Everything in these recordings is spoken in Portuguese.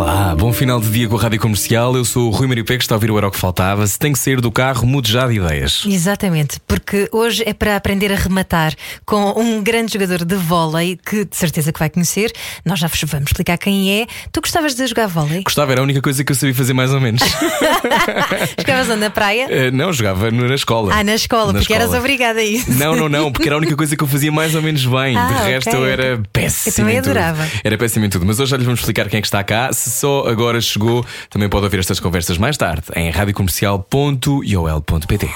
Olá, bom final de dia com a Rádio Comercial. Eu sou o Rui Mario Pé, que está a ouvir o Era o que Faltava. Se tem que sair do carro, mude já de ideias. Exatamente, porque hoje é para aprender a rematar com um grande jogador de vôlei que de certeza que vai conhecer. Nós já vos vamos explicar quem é. Tu gostavas de jogar vôlei? Gostava, era a única coisa que eu sabia fazer mais ou menos. Jogavas onde? Na praia? Eh, não, jogava na escola. Ah, na escola, Na porque eras escola. obrigada a isso. Não, não, não, porque era a única coisa que eu fazia mais ou menos bem. Ah, de resto, ok. eu era péssimo. Eu também adorava. Era péssimo em tudo. Mas hoje já lhes vamos explicar quem é que está cá. Se só agora chegou, também pode ouvir estas conversas mais tarde em radiocomercial.iol.pt.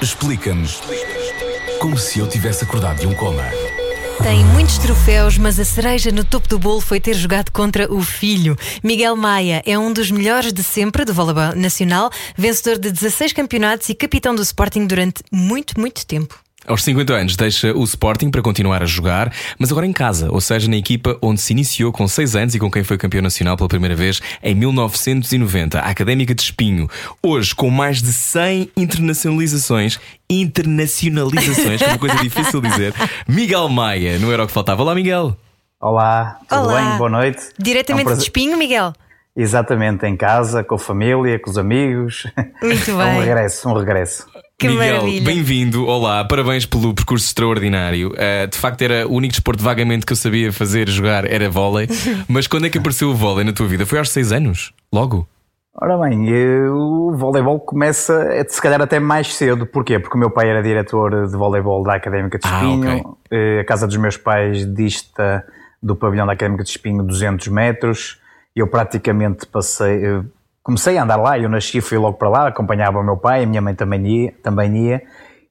Explica-nos como se eu tivesse acordado de um coma. Tem muitos troféus, mas a cereja no topo do bolo foi ter jogado contra o filho. Miguel Maia é um dos melhores de sempre do voleibol nacional, vencedor de 16 campeonatos e capitão do Sporting durante muito, muito tempo. Aos 50 anos deixa o Sporting para continuar a jogar, mas agora em casa, ou seja, na equipa onde se iniciou com 6 anos e com quem foi campeão nacional pela primeira vez em 1990, a Académica de Espinho. Hoje, com mais de 100 internacionalizações, internacionalizações, que é uma coisa difícil de dizer, Miguel Maia, não era o que faltava. Olá, Miguel. Olá, tudo Olá. bem? Boa noite. Diretamente É um de espinho, Miguel? Exatamente, em casa, com a família, com os amigos. Muito É um bem. regresso, um regresso. Que Miguel, maravilha. bem-vindo. Olá, parabéns pelo percurso extraordinário. Uh, de facto, era o único desporto vagamente que eu sabia fazer, jogar, era vôlei. Mas quando é que apareceu o vôlei na tua vida? Foi aos 6 anos? Logo? Ora bem, o voleibol começa, eh, se calhar até mais cedo. Porquê? Porque o meu pai era diretor de voleibol da Académica de Ah, Espinho. ok. Eh, A casa dos meus pais dista do pavilhão da Académica de Espinho 200 metros. Eu praticamente passei, eh, comecei a andar lá. Eu nasci, fui logo para lá, acompanhava o meu pai, a minha mãe também ia. Também ia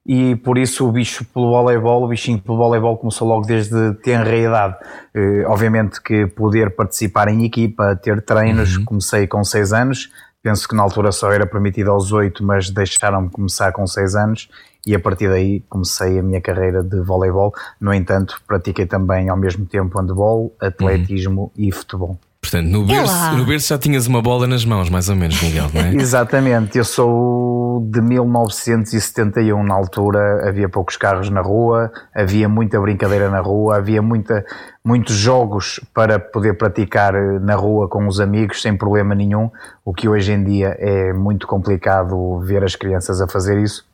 e por isso o bicho pelo voleibol, o bichinho pelo voleibol começou logo desde tenra idade. Eh, obviamente que poder participar em equipa, ter treinos, comecei com 6 anos, penso que na altura só era permitido aos 8, mas deixaram-me começar com 6 anos e a partir daí comecei a minha carreira de voleibol. No entanto, pratiquei também ao mesmo tempo handball, atletismo e futebol. Portanto, no berço, no berço já tinhas uma bola nas mãos, mais ou menos, Miguel, não é? Exatamente, eu sou de 1971. Na altura havia poucos carros na rua, havia muita brincadeira na rua, havia muita, muitos jogos para poder praticar eh, na rua com os amigos sem problema nenhum. O que hoje em dia é muito complicado ver as crianças a fazer isso.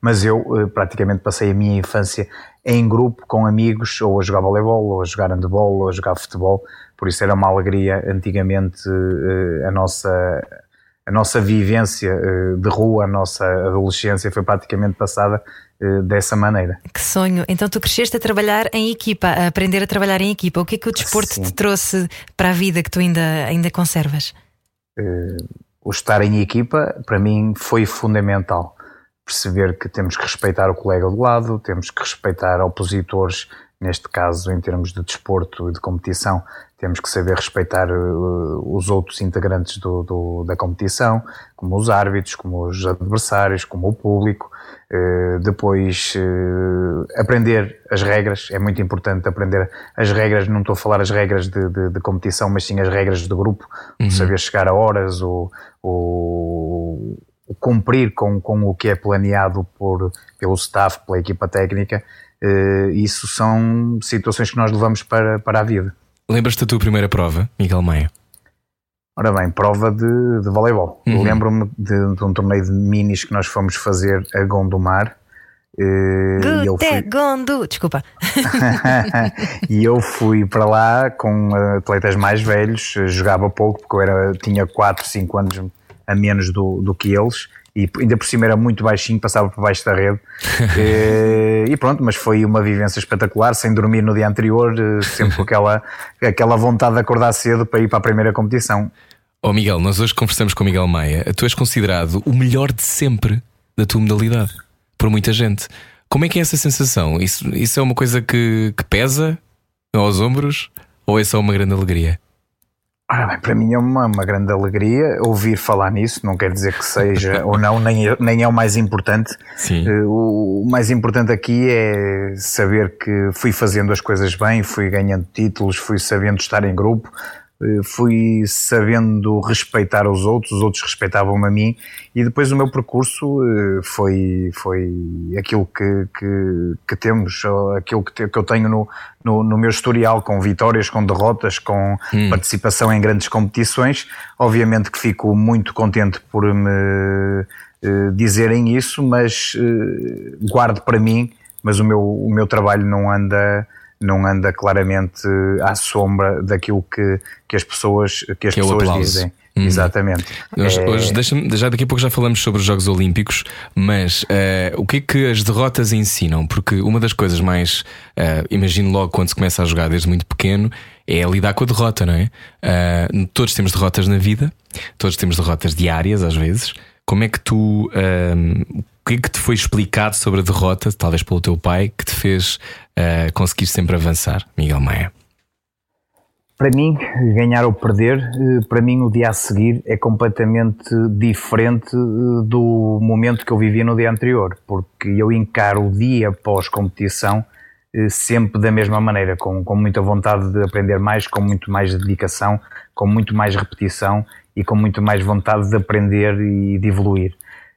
Mas eu eh, praticamente passei a minha infância em grupo com amigos, ou a jogar voleibol, ou a jogar handball, ou a jogar futebol. Por isso era uma alegria antigamente eh, a nossa a nossa vivência eh, de rua, a nossa adolescência foi praticamente passada eh, dessa maneira. Que sonho. Então tu cresceste a trabalhar em equipa, a aprender a trabalhar em equipa. O que é que o desporto Sim. te trouxe para a vida que tu ainda, ainda conservas? O estar em equipa, para mim, foi fundamental. Perceber que temos que respeitar o colega do lado, temos que respeitar opositores, neste caso, em termos de desporto e de competição, temos que saber respeitar eh, os outros integrantes do, do- da competição, como os árbitros, como os adversários, como o público. Eh, depois, eh, aprender as regras, é muito importante aprender as regras, não estou a falar as regras de, de- de competição, mas sim as regras de grupo, o saber chegar a horas, o, o, o cumprir com, com o que é planeado por, pelo staff, pela equipa técnica. Eh, isso são situações que nós levamos para, para a vida. Lembras-te da tua primeira prova, Miguel Maia? Ora bem, prova de, de voleibol. Uhum. Lembro-me de, de um torneio de minis que nós fomos fazer a Gondomar. eh, e eu fui- Gutegondo! Desculpa. e eu fui para lá com atletas mais velhos, eh, jogava pouco, porque eu era, tinha 4, 5 anos a menos do, do que eles, e ainda por cima era muito baixinho, passava por baixo da rede. Eh, e pronto, mas foi uma vivência espetacular, sem dormir no dia anterior, eh, sempre com aquela, aquela vontade de acordar cedo para ir para a primeira competição. Oh Miguel, nós hoje conversamos com o Miguel Maia. Tu és considerado o melhor de sempre da tua modalidade, por muita gente. Como é que é essa sensação? Isso, isso é uma coisa que, que pesa aos ombros ou é só uma grande alegria? Ora bem, para mim é uma, uma grande alegria ouvir falar nisso, não quer dizer que seja ou não, nem é, nem é o mais importante. Sim. Uh, o, o mais importante aqui é saber que fui fazendo as coisas bem, fui ganhando títulos, fui sabendo estar em grupo, eh, fui sabendo respeitar os outros, os outros respeitavam-me a mim e depois o meu percurso eh, foi, foi aquilo que, que, que temos, aquilo que, te, que eu tenho no, no, no, meu historial, com vitórias, com derrotas, com hum. participação em grandes competições. Obviamente que fico muito contente por me uh, dizerem isso, mas guardo para mim, mas o meu, o meu trabalho não anda não anda claramente à sombra daquilo que, que as pessoas, que as que é pessoas dizem. Hum. Exatamente. Hoje, é... hoje já daqui a pouco já falamos sobre os Jogos Olímpicos, mas uh, o que é que as derrotas ensinam? Porque uma das coisas mais, uh, imagino logo quando se começa a jogar desde muito pequeno, é lidar com a derrota, não é? Uh, todos temos derrotas na vida, todos temos derrotas diárias às vezes. Como é que tu o que é que te foi explicado sobre a derrota, talvez pelo teu pai, que te fez uh, conseguir sempre avançar, Miguel Maia? Para mim, ganhar ou perder, eh, para mim o dia a seguir é completamente diferente eh, do momento que eu vivia no dia anterior, porque eu encaro o dia pós competição sempre da mesma maneira, com, com muita vontade de aprender mais, com muito mais dedicação, com muito mais repetição e com muito mais vontade de aprender e de evoluir.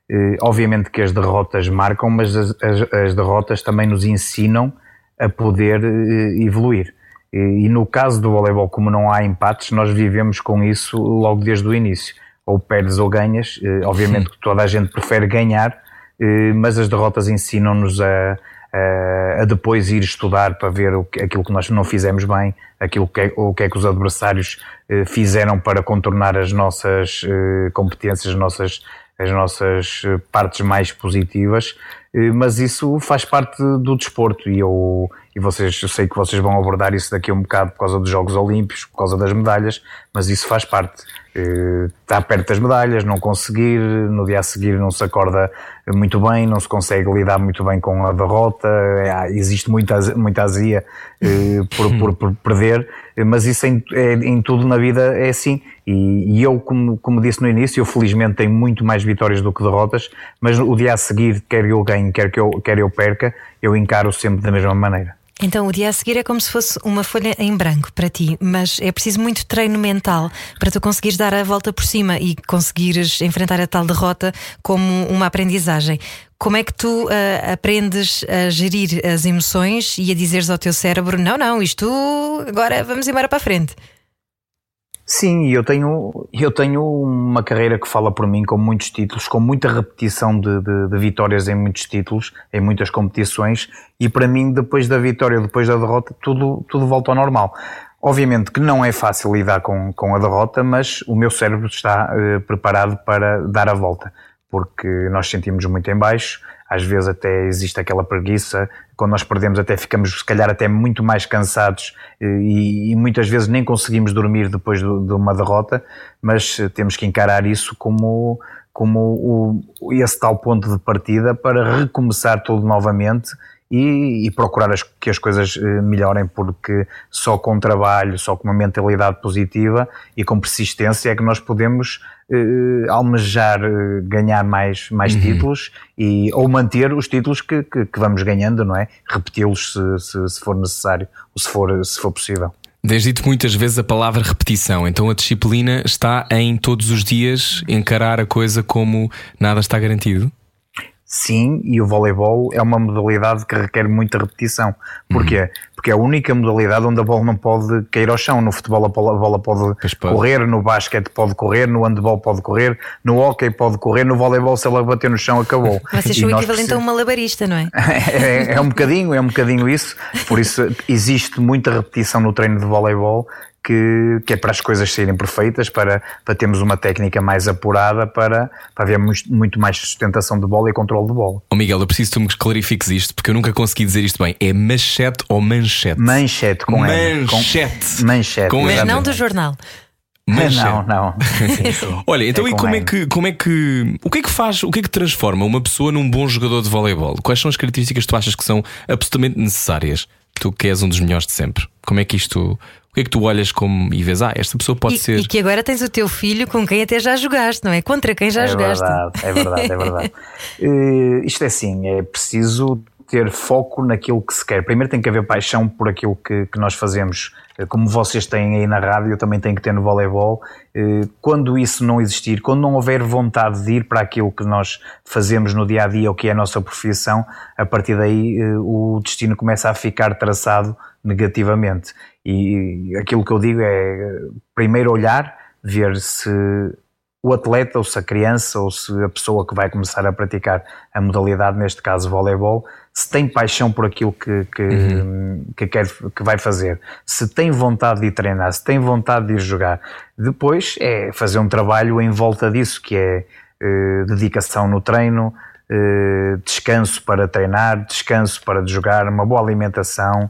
Eh, obviamente que as derrotas marcam, mas as, as, as derrotas também nos ensinam a poder eh, evoluir. E no caso do voleibol, como não há empates, nós vivemos com isso logo desde o início. Ou perdes ou ganhas. Eh, obviamente que toda a gente prefere ganhar, mas as derrotas ensinam-nos a, a, a, depois ir estudar para ver o que, aquilo que nós não fizemos bem, aquilo que é, o que é que os adversários fizeram para contornar as nossas competências, as nossas as nossas eh, partes mais positivas, eh, mas isso faz parte do desporto e eu e vocês, eu sei que vocês vão abordar isso daqui a um bocado por causa dos Jogos Olímpicos, por causa das medalhas, mas isso faz parte. Está perto das medalhas, não conseguir, no dia a seguir não se acorda muito bem, não se consegue lidar muito bem com a derrota, é, existe muita, muita azia eh, por, por, por, perder, mas isso em, é, em tudo na vida é assim. E, e, eu, como, como disse no início, eu felizmente tenho muito mais vitórias do que derrotas, mas o dia a seguir, quer eu ganhe, quer, que eu, quer eu perca, eu encaro sempre da mesma maneira. Então o dia a seguir é como se fosse uma folha em branco para ti, mas é preciso muito treino mental para tu conseguires dar a volta por cima e conseguires enfrentar a tal derrota como uma aprendizagem. Como é que tu uh, aprendes a gerir as emoções e a dizeres ao teu cérebro: não, não, isto agora vamos embora para a frente? Sim, eu tenho, eu tenho uma carreira que fala por mim com muitos títulos, com muita repetição de, de, de, vitórias em muitos títulos, em muitas competições, e para mim, depois da vitória, depois da derrota, tudo, tudo volta ao normal. Obviamente que não é fácil lidar com, com a derrota, mas o meu cérebro está uh, preparado para dar a volta, porque nós sentimos muito em baixo, às vezes até existe aquela preguiça, quando nós perdemos até ficamos se calhar até muito mais cansados eh, e, e muitas vezes nem conseguimos dormir depois de, de, uma derrota, mas eh, temos que encarar isso como, como o, esse tal ponto de partida para recomeçar tudo novamente e, e, procurar as, que as coisas eh, melhorem, porque só com trabalho, só com uma mentalidade positiva e com persistência é que nós podemos eh, almejar eh, ganhar mais, mais uhum. títulos e, ou manter os títulos que, que, que vamos ganhando, não é? Repeti-los se, se, se, for necessário ou se for, se for possível. Tens dito muitas vezes a palavra repetição, então a disciplina está em todos os dias encarar a coisa como nada está garantido? Sim, e o voleibol é uma modalidade que requer muita repetição. Porquê? Uhum. Porque é a única modalidade onde a bola não pode cair ao chão. No futebol a bola, pode, pode, correr, no basquete pode correr, no handball pode correr, no hockey pode correr, no voleibol se ela bater no chão acabou. Vocês são o equivalente a um malabarista, não é? é? é? um bocadinho, é um bocadinho isso. Por isso existe muita repetição no treino de voleibol que, que é para as coisas serem perfeitas, para, para termos uma técnica mais apurada, para, para haver muito, mais sustentação de bola e controle de bola. Oh Miguel, eu preciso que tu me clarifiques isto, porque eu nunca consegui dizer isto bem. É manchete ou manchete? Manchete, com Manchete. Com, manchete. Com Mas não do jornal. Manchete. Não, não. Olha, então é e como é que como é que o que é que faz, o que é que transforma uma pessoa num bom jogador de voleibol? Quais são as características que tu achas que são absolutamente necessárias? Tu que és um dos melhores de sempre. Como é que isto que é que tu olhas como e vês, ah, esta pessoa pode e, ser. E que agora tens o teu filho com quem até já jogaste, não é? Contra quem já é jogaste. Verdade, é verdade, é verdade. uh, isto é assim, é preciso ter foco naquilo que se quer. Primeiro tem que haver paixão por aquilo que, que nós fazemos. Eh, como vocês têm aí na rádio, eu também tenho que ter no voleibol. Eh, quando isso não existir, quando não houver vontade de ir para aquilo que nós fazemos no dia a dia, o que é a nossa profissão, a partir daí o destino começa a ficar traçado negativamente. E aquilo que eu digo é primeiro olhar, ver se o atleta, ou se a criança, ou se a pessoa que vai começar a praticar a modalidade, neste caso voleibol, se tem paixão por aquilo que, que, uhum. que, quer, que vai fazer, se tem vontade de treinar, se tem vontade de ir jogar. Depois é fazer um trabalho em volta disso, que é eh, dedicação no treino, eh, descanso para treinar, descanso para jogar, uma boa alimentação,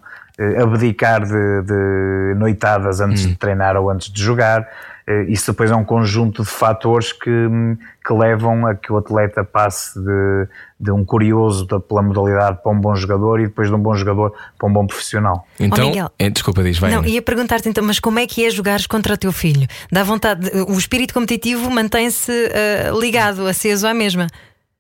abdicar de, de noitadas antes uhum. de treinar ou antes de jogar. Eh, isso depois é um conjunto de fatores que, que levam a que o atleta passe de, de um curioso pela modalidade para um bom jogador e depois de um bom jogador para um bom profissional. Então, oh, é, desculpa, diz, vai. Não, ia perguntar-te então, mas como é que é jogares contra o teu filho? Dá vontade, o espírito competitivo mantém-se uh, ligado, aceso à mesma?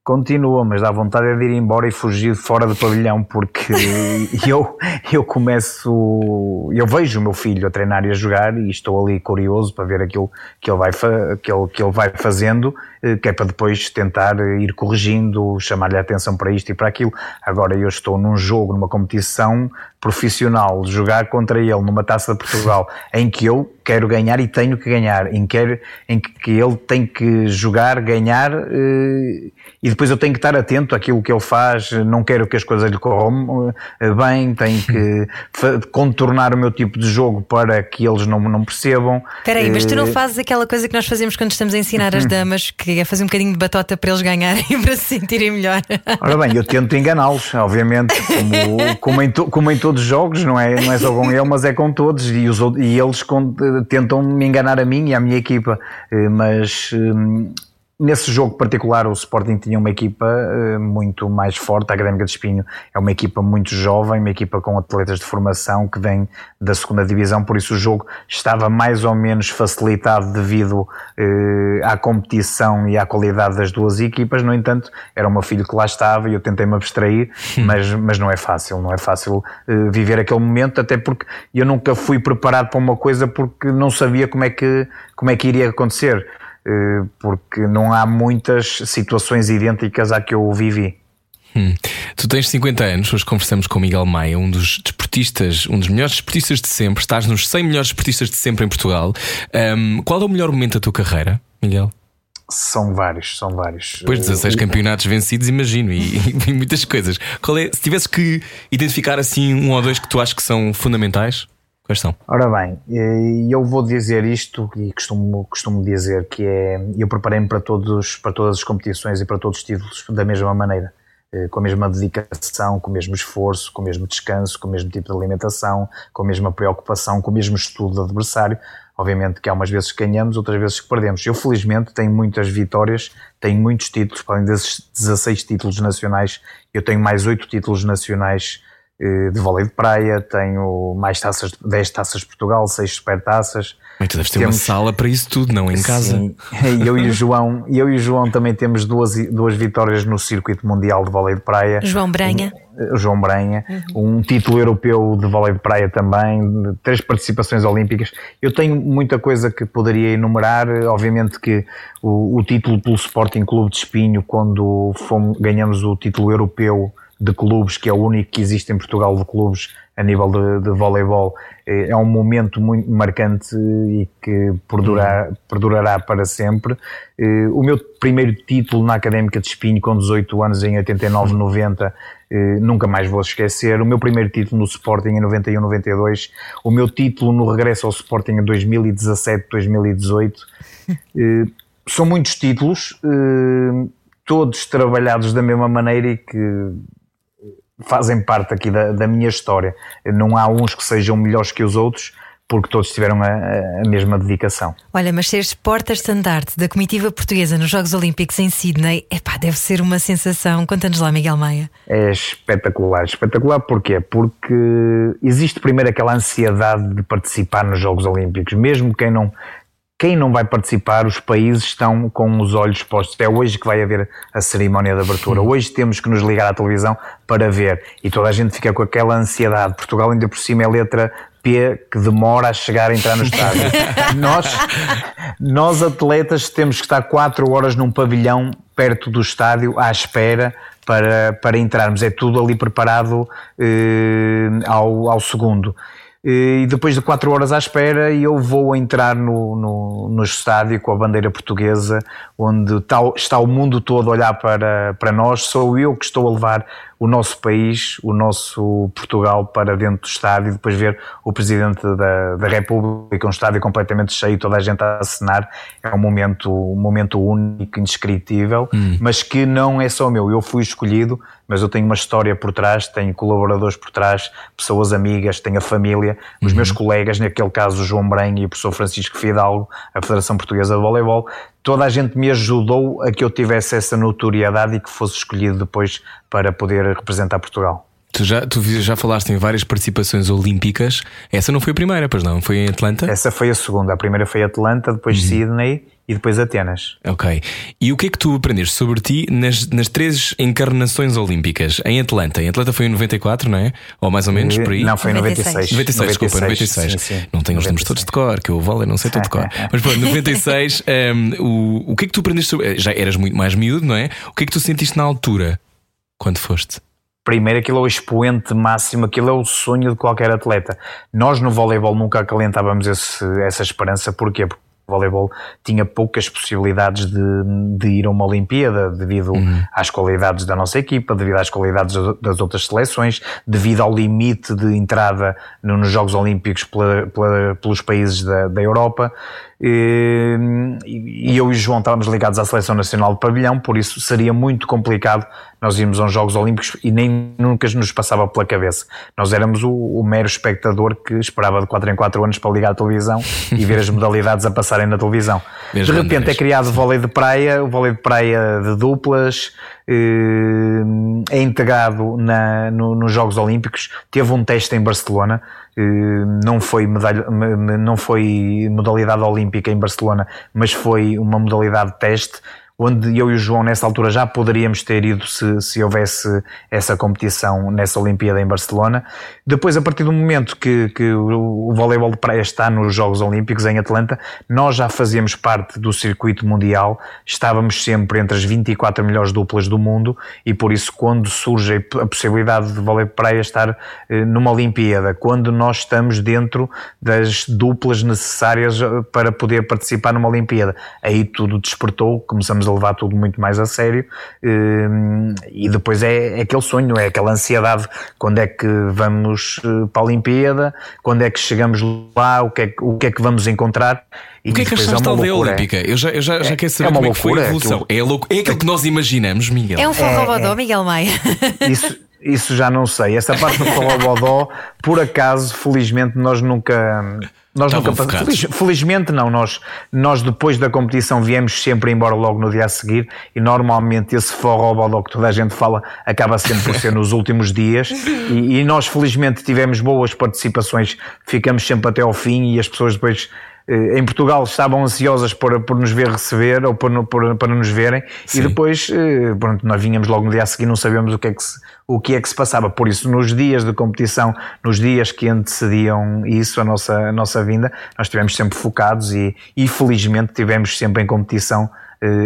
Continua, mas dá vontade de ir embora e fugir fora do pavilhão, porque eu, eu começo, eu vejo o meu filho a treinar e a jogar e estou ali curioso para ver aquilo que ele vai, que ele, que ele vai fazendo, que é para depois tentar ir corrigindo, chamar-lhe a atenção para isto e para aquilo. Agora eu estou num jogo, numa competição profissional, jogar contra ele numa taça de Portugal, em que eu quero ganhar e tenho que ganhar, em que, em que ele tem que jogar, ganhar eh, e depois eu tenho que estar atento àquilo que ele faz, não quero que as coisas lhe corram eh, bem, tenho que contornar o meu tipo de jogo para que eles não, não percebam. Espera aí, mas tu não eh, fazes aquela coisa que nós fazemos quando estamos a ensinar as damas, que é fazer um bocadinho de batota para eles ganharem, para se sentirem melhor. Ora bem, eu tento enganá-los, obviamente, como, como, em to, como em todos os jogos, não é, não é só com ele, mas é com todos, e, os, e eles tentam me enganar a mim e à minha equipa, eh, mas hum, Nesse jogo particular, o Sporting tinha uma equipa uh, muito mais forte. A Académica de Espinho é uma equipa muito jovem, uma equipa com atletas de formação que vem da segunda divisão, por isso o jogo estava mais ou menos facilitado devido uh, à competição e à qualidade das duas equipas. No entanto, era o meu filho que lá estava e eu tentei me abstrair, mas, mas não é fácil, não é fácil uh, viver aquele momento, até porque eu nunca fui preparado para uma coisa porque não sabia como é que, como é que iria acontecer. Eh, porque não há muitas situações idênticas à que eu vivi. Hum. Tu tens 50 anos, hoje conversamos com Miguel Maia, um dos desportistas, um dos melhores desportistas de sempre. Estás nos 100 melhores desportistas de sempre em Portugal. Um, qual é o melhor momento da tua carreira, Miguel? São vários, são vários. Depois de 16 uh, campeonatos vencidos, imagino, e, e, muitas coisas. Qual é, se tivesse que identificar assim um ou dois que tu achas que são fundamentais? Quais são? Ora bem, eu vou dizer isto e costumo, costumo dizer que é. Eu preparei-me para, todos, para todas as competições e para todos os títulos da mesma maneira. Eh, com a mesma dedicação, com o mesmo esforço, com o mesmo descanso, com o mesmo tipo de alimentação, com a mesma preocupação, com o mesmo estudo do adversário. Obviamente que há umas vezes que ganhamos, outras vezes que perdemos. Eu, felizmente, tenho muitas vitórias, tenho muitos títulos, além desses 16 títulos nacionais, eu tenho mais 8 títulos nacionais eh, de vôlei de praia, tenho mais taças, 10 taças de Portugal, 6 supertaças. Mas tu deves ter temos... uma sala para isso tudo, não em casa. Sim, eu e o João, eu e o João também temos duas, duas vitórias no circuito mundial de vôlei de praia. João Branha. Um, João Branha, uhum. um título europeu de vôlei de praia também, três participações olímpicas. Eu tenho muita coisa que poderia enumerar, obviamente que o, o título pelo Sporting Clube de Espinho, quando fomos, ganhamos o título europeu de clubes, que é o único que existe em Portugal de clubes a nível de, de voleibol, é um momento muito marcante e que perdurar, perdurará para sempre. Eh, o meu primeiro título na Académica de Espinho, com 18 anos, em 89, 90, eh, nunca mais vou esquecer. O meu primeiro título no Sporting em 91, 92. O meu título no regresso ao Sporting em 2017, 2018. Eh, são muitos títulos, todos trabalhados da mesma maneira e que fazem parte aqui da, da, minha história. Não há uns que sejam melhores que os outros, porque todos tiveram a, a mesma dedicação. Olha, mas seres porta-estandarte da comitiva portuguesa nos Jogos Olímpicos em Sydney, epá, deve ser uma sensação. Conta-nos lá, Miguel Maia. É espetacular. Espetacular porquê? Porque existe primeiro aquela ansiedade de participar nos Jogos Olímpicos, mesmo quem não, quem não vai participar, os países estão com os olhos postos. É hoje que vai haver a cerimónia de abertura. Hoje temos que nos ligar à televisão para ver. E toda a gente fica com aquela ansiedade. Portugal, ainda por cima, é letra P que demora a chegar a entrar no estádio. nós, nós, atletas, temos que estar 4 horas num pavilhão perto do estádio à espera para, para entrarmos. É tudo ali preparado eh, ao, ao segundo e depois de quatro horas à espera eu vou entrar no, no, no estádio com a bandeira portuguesa onde está, está, o mundo todo a olhar para, para nós, sou eu que estou a levar o nosso país, o nosso Portugal para dentro do estádio e depois ver o Presidente da, da República, um estádio completamente cheio, toda a gente a assinar, é um momento, um momento único, indescritível, hum. mas que não é só meu, eu fui escolhido, mas eu tenho uma história por trás, tenho colaboradores por trás, pessoas amigas, tenho a família, os uhum. meus colegas, naquele caso o João Brenha e o professor Francisco Fidalgo, a Federação Portuguesa de Voleibol, toda a gente me ajudou a que eu tivesse essa notoriedade e que fosse escolhido depois para poder representar Portugal. Tu já, tu já falaste em várias participações olímpicas. Essa não foi a primeira, pois não? Foi em Atlanta? Essa foi a segunda. A primeira foi Atlanta, depois uhum. Sydney e depois Atenas. Ok. E o que é que tu aprendeste sobre ti nas, nas três encarnações olímpicas? Em Atlanta. Em Atlanta foi em 94, não é? Ou mais ou menos por aí? Não, foi em 96. 96, 96 desculpa, 96. Sim, sim. Não tenho 96. os números todos de cor, que eu vou não sei tudo de cor. Mas pronto, 96, um, o, o que é que tu aprendeste sobre. Já eras muito mais miúdo, não é? O que é que tu sentiste na altura quando foste? primeiro aquilo é o expoente máximo, aquilo é o sonho de qualquer atleta. Nós no voleibol nunca acalentávamos esse, essa esperança, porquê? Porque voleibol tinha poucas possibilidades de, de ir a uma Olimpíada devido uhum. às qualidades da nossa equipa, devido às qualidades das outras seleções, devido ao limite de entrada nos Jogos Olímpicos pela, pela, pelos países da, da Europa. E, e eu e o João estávamos ligados à Seleção Nacional de Pavilhão, por isso seria muito complicado nós irmos aos Jogos Olímpicos e nem nunca nos passava pela cabeça. Nós éramos o, o mero espectador que esperava de 4 em 4 anos para ligar a televisão e ver as modalidades a passarem na televisão. de repente é criado o vôlei de praia, o vôlei de praia de duplas, é integrado na, no, nos Jogos Olímpicos, teve um teste em Barcelona, eh, não foi, medalha, não foi modalidade olímpica em Barcelona, mas foi uma modalidade de teste onde eu e o João nessa altura já poderíamos ter ido se, se houvesse essa competição nessa Olimpíada em Barcelona. Depois, a partir do momento que, que o, voleibol de praia está nos Jogos Olímpicos em Atlanta, nós já fazíamos parte do circuito mundial, estávamos sempre entre as 24 melhores duplas do mundo e por isso quando surge a possibilidade de voleibol de praia estar eh, numa Olimpíada, quando nós estamos dentro das duplas necessárias eh, para poder participar numa Olimpíada, aí tudo despertou, começamos a levar tudo muito mais a sério hum, e depois é, é aquele sonho, é aquela ansiedade quando é que vamos eh, para a Olimpíada, quando é que chegamos lá, o que é, o que, é que vamos encontrar. E o que é que achaste da aldeia olímpica? Eu já, eu já, já é, quero saber é como é que foi a evolução. Aquilo, é, louco, é aquilo que nós imaginamos, Miguel. É um forrobodó, é, é, Miguel Maia. Isso, isso já não sei. Essa parte do forrobodó, por acaso, felizmente, nós nunca nós nunca feliz, felizmente não, nós, nós depois da competição viemos sempre embora logo no dia a seguir e normalmente esse forró bodó que toda a gente fala acaba sempre por ser nos últimos dias. E, e, nós felizmente tivemos boas participações, ficamos sempre até ao fim e as pessoas depois em Portugal estavam ansiosas por, por nos ver receber ou por, por para nos verem Sim. e depois eh, pronto, nós vinhamos logo no dia a seguir não sabíamos o que é que se, o que é que se passava. Por isso, nos dias de competição, nos dias que antecediam isso, a nossa, a nossa vinda, nós estivemos sempre focados e, e felizmente tivemos sempre em competição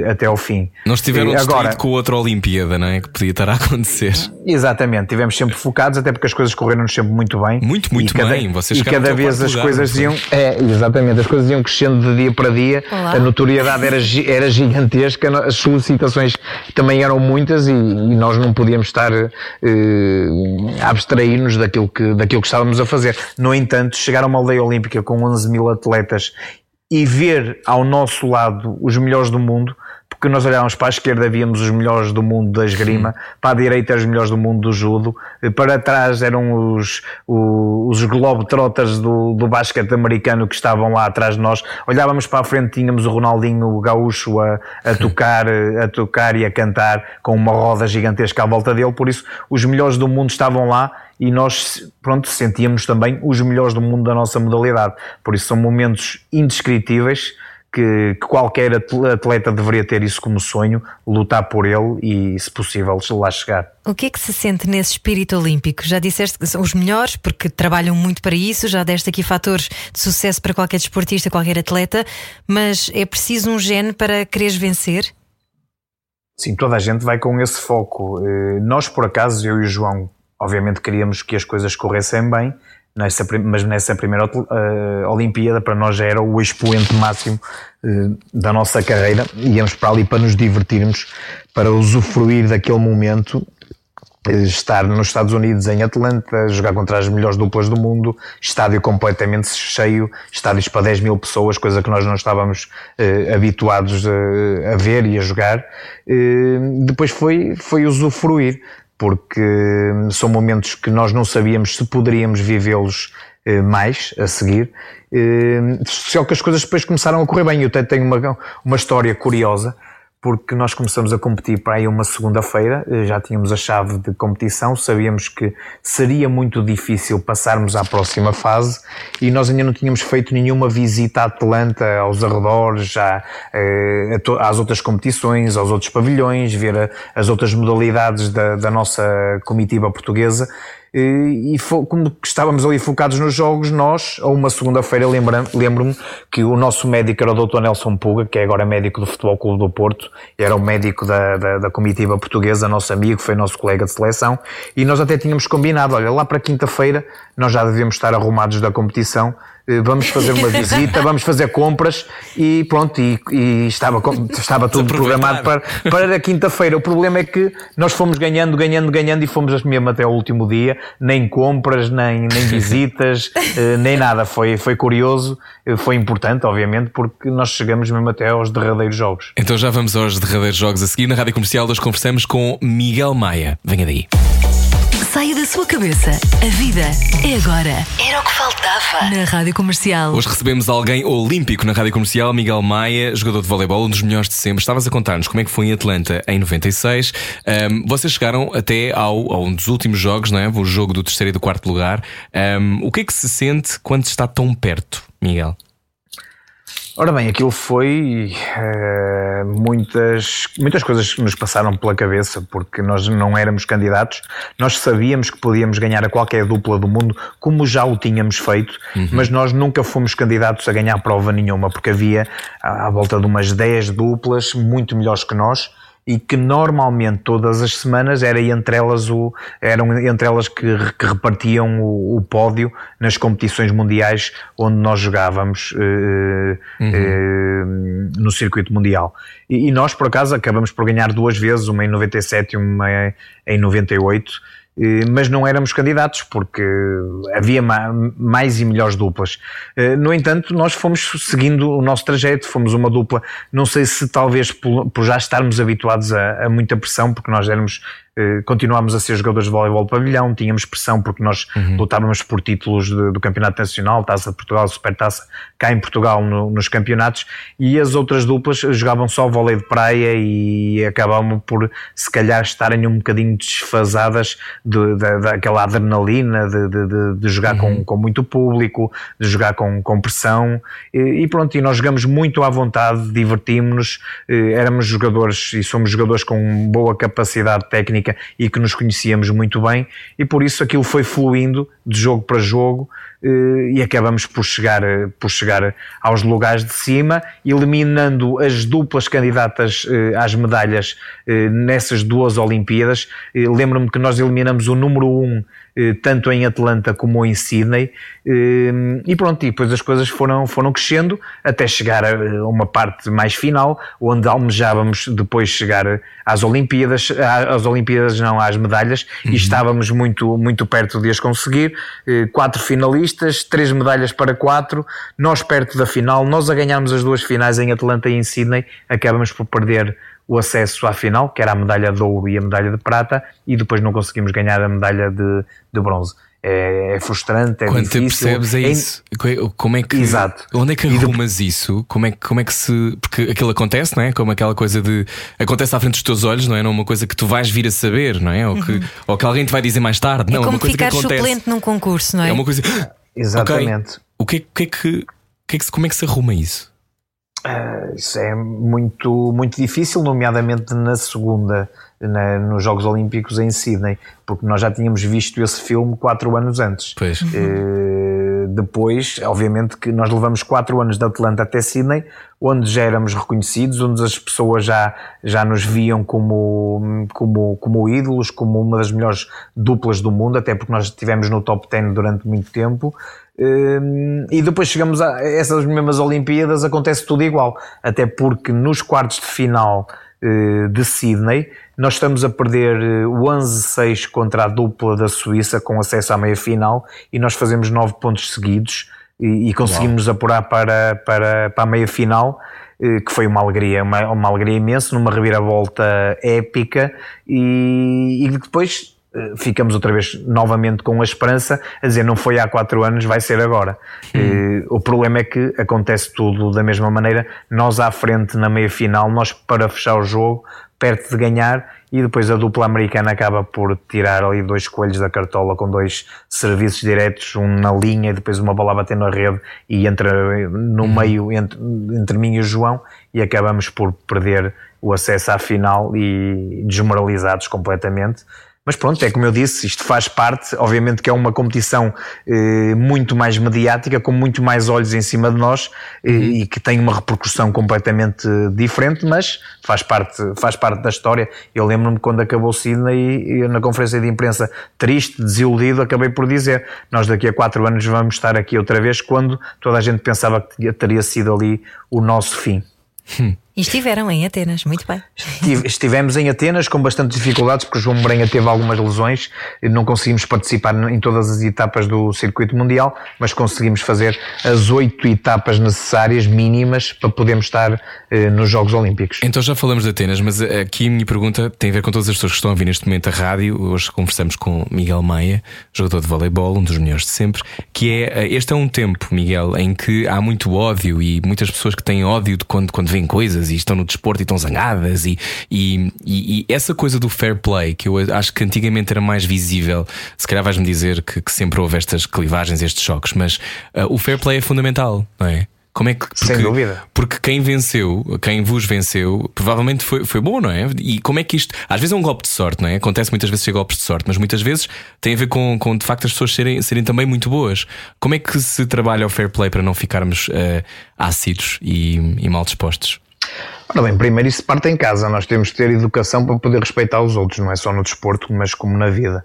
até ao fim. Não estiveram agora com outra Olimpíada, não é? Que podia estar a acontecer. Exatamente, tivemos sempre focados, até porque as coisas correram-nos sempre muito bem. Muito, muito cada, bem. Vocês e cada vez as lugar, coisas iam. É, exatamente, as coisas iam crescendo de dia para dia, Olá. a notoriedade era, era gigantesca, as solicitações também eram muitas e, e nós não podíamos estar uh, a abstrair-nos daquilo que, daquilo que estávamos a fazer. No entanto, chegar a uma aldeia olímpica com 11 mil atletas e ver ao nosso lado os melhores do mundo, porque nós olhávamos para a esquerda, víamos os melhores do mundo da esgrima, para a direita, os melhores do mundo do judo, para trás eram os, os, os globetrotters do, do basquete americano que estavam lá atrás de nós. Olhávamos para a frente, tínhamos o Ronaldinho Gaúcho a, a tocar, a tocar e a cantar com uma roda gigantesca à volta dele, por isso os melhores do mundo estavam lá e nós, pronto, sentíamos também os melhores do mundo da nossa modalidade. Por isso são momentos indescritíveis que, que, qualquer atleta deveria ter isso como sonho, lutar por ele e, se possível, lá chegar. O que é que se sente nesse espírito olímpico? Já disseste que são os melhores porque trabalham muito para isso, já deste aqui fatores de sucesso para qualquer desportista, qualquer atleta, mas é preciso um gene para quereres vencer? Sim, toda a gente vai com esse foco. Eh, nós, por acaso, eu e o João, obviamente queríamos que as coisas corressem bem, nessa, mas nessa primeira uh, Olimpíada para nós já era o expoente máximo uh, da nossa carreira. Íamos para ali para nos divertirmos, para usufruir daquele momento, uh, estar nos Estados Unidos, em Atlanta, jogar contra as melhores duplas do mundo, estádio completamente cheio, estádios para 10 mil pessoas, coisa que nós não estávamos habituados a ver e a jogar. depois foi, foi usufruir porque são momentos que nós não sabíamos se poderíamos vivê-los eh, mais a seguir. Eh, só que as coisas depois começaram a correr bem. Eu até tenho uma, uma história curiosa porque nós começamos a competir para aí uma segunda-feira, eh, já tínhamos a chave de competição, sabíamos que seria muito difícil passarmos à próxima fase e nós ainda não tínhamos feito nenhuma visita a Atlanta, aos arredores, já, eh, às outras competições, aos outros pavilhões, ver as outras modalidades da, da nossa comitiva portuguesa e como estávamos ali focados nos jogos, nós, a uma segunda-feira, lembro-me que o nosso médico era o Dr. Nelson Puga, que é agora médico do Futebol Clube do Porto, era o médico da, da, da comitiva portuguesa, nosso amigo, foi nosso colega de seleção, e nós até tínhamos combinado, olha, lá para quinta-feira nós já devemos estar arrumados da competição, vamos fazer uma visita, vamos fazer compras e pronto, e, e estava, estava tudo programado para, para a quinta-feira. O problema é que nós fomos ganhando, ganhando, ganhando e fomos mesmo até o último dia, nem compras, nem, nem visitas, eh, nem nada. Foi, foi curioso, eh, foi importante, obviamente, porque nós chegamos mesmo até aos derradeiros jogos. Então já vamos aos derradeiros jogos a seguir. Na Rádio Comercial, nós conversamos com Miguel Maia. Venha daí saia da sua cabeça. A vida é agora. Era o que faltava. Na Rádio Comercial. Hoje recebemos alguém olímpico na Rádio Comercial, Miguel Maia, jogador de voleibol, um dos melhores de sempre. Estavas a contar-nos como é que foi em Atlanta em 96. Um, vocês chegaram até ao, ao um dos últimos jogos, não é? O jogo do terceiro e do quarto lugar. Um, o que é que se sente quando está tão perto, Miguel? Ora bem, aquilo foi uh, muitas, muitas coisas que nos passaram pela cabeça, porque nós não éramos candidatos, nós sabíamos que podíamos ganhar a qualquer dupla do mundo, como já o tínhamos feito, uhum. mas nós nunca fomos candidatos a ganhar prova nenhuma, porque havia à volta de umas 10 duplas muito melhores que nós e que normalmente todas as semanas era entre elas o, eram entre elas que, que repartiam o, o, pódio nas competições mundiais onde nós jogávamos uh, uhum. uh, no circuito mundial. E, e, nós, por acaso, acabamos por ganhar duas vezes, uma em 97 e uma em 98 eh, mas não éramos candidatos porque havia mais e melhores duplas. Eh, no entanto, nós fomos seguindo o nosso trajeto, fomos uma dupla, não sei se talvez por já estarmos habituados a, a muita pressão, porque nós éramos eh, continuámos a ser jogadores de voleibol pavilhão, tínhamos pressão porque nós uhum. lutávamos por títulos de, do Campeonato Nacional, Taça de Portugal, Supertaça, cá em Portugal no, nos campeonatos, e as outras duplas jogavam só vôlei de praia e acabavam por, se calhar, estarem um bocadinho desfasadas de, de, daquela adrenalina de, de, de jogar uhum. com, com muito público, de jogar com, com pressão, e, e pronto, e nós jogamos muito à vontade, divertimos-nos, eh, éramos jogadores e somos jogadores com boa capacidade técnica técnica e que nos conhecíamos muito bem, e por isso aquilo foi fluindo de jogo para jogo e acabamos por chegar, por chegar aos lugares de cima, eliminando as duplas candidatas eh, às medalhas eh, nessas duas Olimpíadas. Lembro-me que nós eliminamos o número 1 um eh, tanto em Atlanta como em Sydney, eh, e pronto, e depois as coisas foram, foram crescendo até chegar a uma parte mais final, onde almejávamos depois chegar às Olimpíadas, às Olimpíadas não, às medalhas, uhum. e estávamos muito, muito perto de as conseguir, eh, quatro finalistas, três medalhas para quatro, nós perto da final, nós a ganharmos as duas finais em Atlanta e em Sydney, acabamos por perder o acesso à final, que era a medalha de ouro e a medalha de prata, e depois não conseguimos ganhar a medalha de, de bronze. É, é, frustrante, é Quando difícil. te percebes é, é isso. Como é que. Exato. Onde é que arrumas isso? Como é, como é que se. Porque aquilo acontece, não é? Como aquela coisa de. Acontece à frente dos teus olhos, não é? Não é uma coisa que tu vais vir a saber, não é? Ou que, uhum. ou que alguém te vai dizer mais tarde. É não, como é uma coisa ficar que acontece. suplente num concurso, não é? É uma coisa. Exatamente. Okay. O que, que é que. que, é que como é que se arruma isso? Uh, isso é muito, muito difícil, nomeadamente na segunda, na, nos Jogos Olímpicos em Sydney, porque nós já tínhamos visto esse filme quatro anos antes. Pois. Uh, depois, obviamente, que nós levamos quatro anos de Atlanta até Sydney, onde já éramos reconhecidos, onde as pessoas já, já nos viam como, como, como ídolos, como uma das melhores duplas do mundo, até porque nós estivemos no top 10 durante muito tempo. Hum, e depois chegamos a essas mesmas Olimpíadas, acontece tudo igual. Até porque nos quartos de final de Sydney, nós estamos a perder o 11-6 contra a dupla da Suíça com acesso à meia final e nós fazemos 9 pontos seguidos e, e conseguimos Uau. apurar para, para, para a meia final eh, que foi uma alegria, uma, uma alegria imensa, numa reviravolta épica e, e depois eh, ficamos outra vez novamente com a esperança a dizer não foi há quatro anos, vai ser agora. Hum. o problema é que acontece tudo da mesma maneira. Nós à frente na meia final, nós para fechar o jogo, perto de ganhar, e depois a dupla americana acaba por tirar ali dois coelhos da cartola com dois serviços diretos, um na linha e depois uma bola bater na rede e entra no hum. meio entre, entre mim e o João e acabamos por perder o acesso à final e desmoralizados completamente. Mas pronto, é como eu disse, isto faz parte, obviamente que é uma competição eh, muito mais mediática, com muito mais olhos em cima de nós eh, uhum. e que tem uma repercussão completamente diferente, mas faz parte, faz parte da história. Eu lembro-me quando acabou o Sydney e na conferência de imprensa, triste, desiludido, acabei por dizer: Nós daqui a quatro anos vamos estar aqui outra vez, quando toda a gente pensava que teria sido ali o nosso fim. Hum. E estiveram em Atenas, muito bem. Estivemos em Atenas com bastante dificuldades, porque o João Morenha teve algumas lesões, não conseguimos participar em todas as etapas do circuito mundial, mas conseguimos fazer as oito etapas necessárias, mínimas, para podermos estar eh, nos Jogos Olímpicos. Então já falamos de Atenas, mas aqui a minha pergunta tem a ver com todas as pessoas que estão a ouvir neste momento a rádio. Hoje conversamos com Miguel Maia, jogador de voleibol, um dos melhores de sempre, que é, eh, este é um tempo, Miguel, em que há muito ódio e muitas pessoas que têm ódio de quando, quando veem coisas e estão no desporto e estão zangadas e, e, e, essa coisa do fair play que eu acho que antigamente era mais visível. Se calhar vais-me dizer que, que, sempre houve estas clivagens, estes choques, mas uh, o fair play é fundamental, não é? Como é que. Porque, Sem dúvida. Porque quem venceu, quem vos venceu, provavelmente foi, foi bom, não é? E como é que isto. Às vezes é um golpe de sorte, não é? Acontece muitas vezes ser golpes de sorte, mas muitas vezes tem a ver com, com de facto as pessoas serem, serem também muito boas. Como é que se trabalha o fair play para não ficarmos uh, ácidos e, e mal dispostos? Ora bem, primeiro isso parte em casa. Nós temos que ter educação para poder respeitar os outros, não é só no desporto, mas como na vida.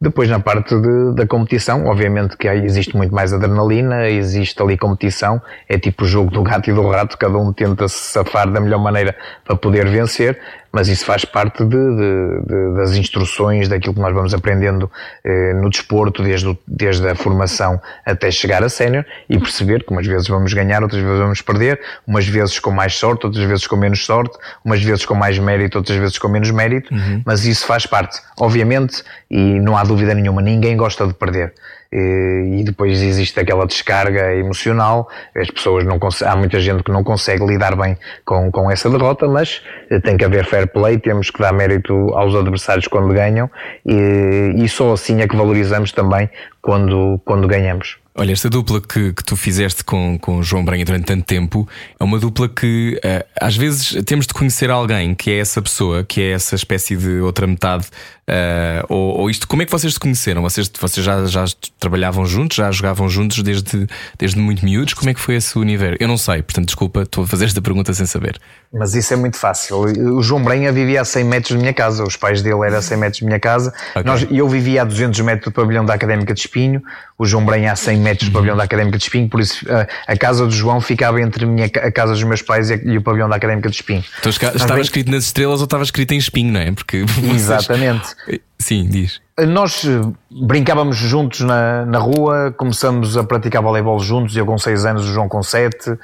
Depois, na parte de, da competição, obviamente que aí existe muito mais adrenalina, existe ali competição, é tipo o jogo do gato e do rato, cada um tenta se safar da melhor maneira para poder vencer, mas isso faz parte de, de, de, das instruções, daquilo que nós vamos aprendendo eh, no desporto, desde, desde a formação até chegar a sénior, e perceber que umas vezes vamos ganhar, outras vezes vamos perder, umas vezes com mais sorte, outras vezes com menos sorte, umas vezes com mais mérito, outras vezes com menos mérito, uhum. mas isso faz parte, obviamente, e não há dúvida nenhuma, ninguém gosta de perder. E depois existe aquela descarga emocional, as pessoas não há muita gente que não consegue lidar bem com, com essa derrota, mas eh, tem que haver fair play, temos que dar mérito aos adversários quando ganham e, e só assim é que valorizamos também quando, quando ganhamos. Olha, esta dupla que, que tu fizeste com, com o João Branha durante tanto tempo é uma dupla que às vezes temos de conhecer alguém que é essa pessoa, que é essa espécie de outra metade. Uh, ou, ou, isto, como é que vocês se conheceram? Vocês, vocês já, já trabalhavam juntos, já jogavam juntos desde, desde muito miúdos? Como é que foi esse universo? Eu não sei, portanto, desculpa, estou a fazer esta pergunta sem saber. Mas isso é muito fácil. O João Branha vivia a 100 metros da minha casa, os pais dele eram a 100 metros da minha casa. Okay. Nós, eu vivia a 200 metros do pavilhão da Académica de Espinho, o João Branha a 100 metros do pavilhão da Académica de Espinho, por isso a, a casa do João ficava entre a, minha, a casa dos meus pais e, e o pavilhão da Académica de Espinho. Então estava escrito nas estrelas ou estava escrito em espinho, não é? Porque Exatamente. Sim, diz. Nós eh, brincávamos juntos na, na rua, começamos a praticar voleibol juntos, eu com 6 anos, o João com 7.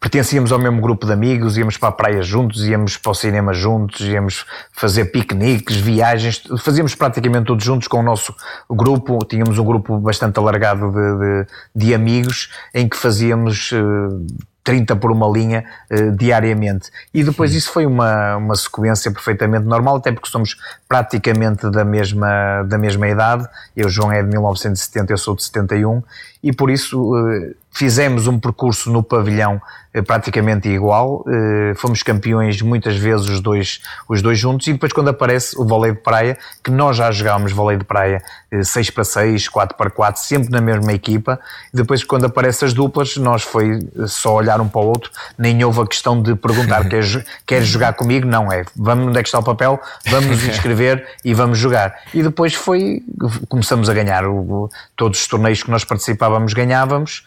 pertencíamos ao mesmo grupo de amigos, íamos para a praia juntos, íamos para o cinema juntos, íamos fazer piqueniques, viagens, fazíamos praticamente todos juntos com o nosso grupo. Tínhamos um grupo bastante alargado de, de, de amigos em que fazíamos. Uh, 30 por uma linha uh, diariamente. E depois isso foi uma, uma sequência perfeitamente normal, até porque somos praticamente da mesma, da mesma idade. Eu, João, é de 1970, eu sou de 71, e por isso uh, fizemos um percurso no pavilhão eh, praticamente igual, eh, fomos campeões muitas vezes os dois, os dois juntos. E depois quando aparece o vôlei de praia, que nós já jogámos vôlei de praia 6 eh, para 6, 4 para 4, sempre na mesma equipa, e depois quando aparece as duplas, nós foi só olhar um para o outro, nem houve a questão de perguntar queres, queres jogar comigo? Não é, vamos onde é que está o papel, vamos nos inscrever e vamos jogar. E depois foi, começamos a ganhar o, todos os torneios que nós participávamos ganhávamos,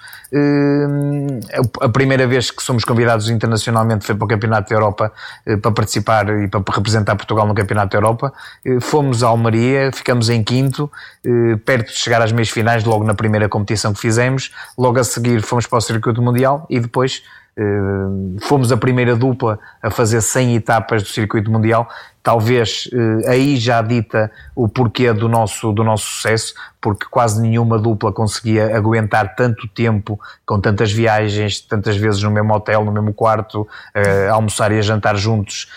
a primeira vez que somos convidados internacionalmente foi para o Campeonato da Europa eh, para participar e para representar Portugal no Campeonato da Europa. Eh, fomos a Almeria, ficamos em quinto, eh, perto de chegar às meias finais, logo na primeira competição que fizemos. Logo a seguir fomos para o Circuito Mundial e depois fomos a primeira dupla a fazer 100 etapas do circuito mundial talvez eh, aí já dita o porquê do nosso, do nosso sucesso, porque quase nenhuma dupla conseguia aguentar tanto tempo, com tantas viagens, tantas vezes no mesmo hotel, no mesmo quarto, eh, almoçar e jantar juntos.